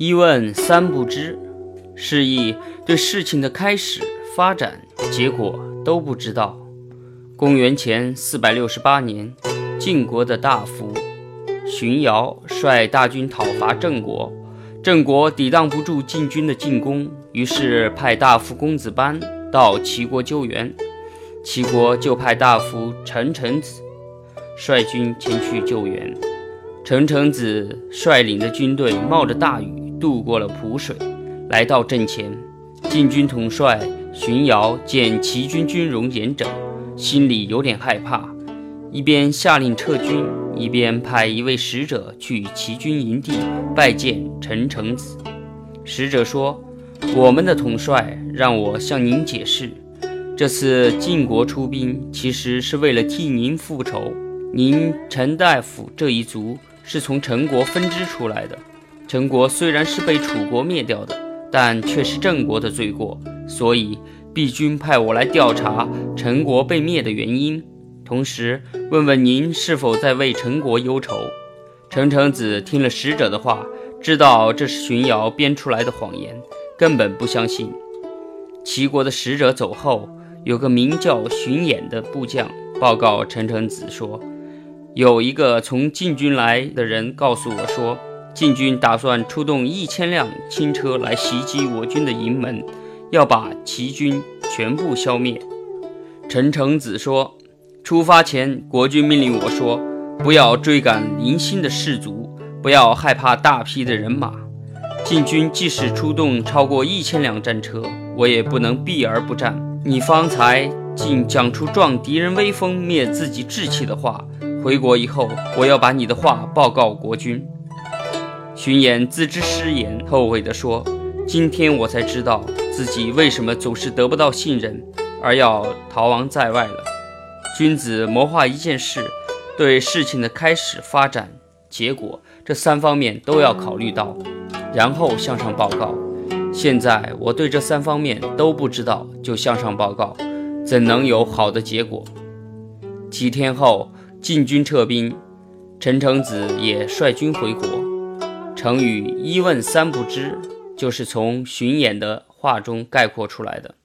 一问三不知，示意对事情的开始、发展、结果都不知道。公元前四百六十八年，晋国的大夫荀瑶率大军讨伐郑国，郑国抵挡不住晋军的进攻，于是派大夫公子班到齐国救援。齐国就派大夫陈成子率军前去救援。陈成子率领的军队冒着大雨渡过了濮水，来到阵前。晋军统帅荀瑶见齐军军容严整，心里有点害怕，一边下令撤军，一边派一位使者去齐军营地拜见陈成子。使者说：“我们的统帅让我向您解释。”这次晋国出兵，其实是为了替您复仇。您陈大夫这一族是从陈国分支出来的。陈国虽然是被楚国灭掉的，但却是郑国的罪过，所以毕君派我来调查陈国被灭的原因，同时问问您是否在为陈国忧愁。陈成子听了使者的话，知道这是荀瑶编出来的谎言，根本不相信。齐国的使者走后。有个名叫荀偃的部将报告陈成子说，有一个从晋军来的人告诉我说，晋军打算出动一千辆轻车来袭击我军的营门，要把齐军全部消灭。陈成子说，出发前国君命令我说，不要追赶零星的士卒，不要害怕大批的人马。晋军即使出动超过一千辆战车，我也不能避而不战。你方才竟讲出壮敌人威风、灭自己志气的话，回国以后，我要把你的话报告国君。荀偃自知失言，后悔地说：“今天我才知道自己为什么总是得不到信任，而要逃亡在外了。君子谋划一件事，对事情的开始、发展、结果这三方面都要考虑到，然后向上报告。”现在我对这三方面都不知道，就向上报告，怎能有好的结果？几天后，晋军撤兵，陈成子也率军回国。成语“一问三不知”就是从荀演的话中概括出来的。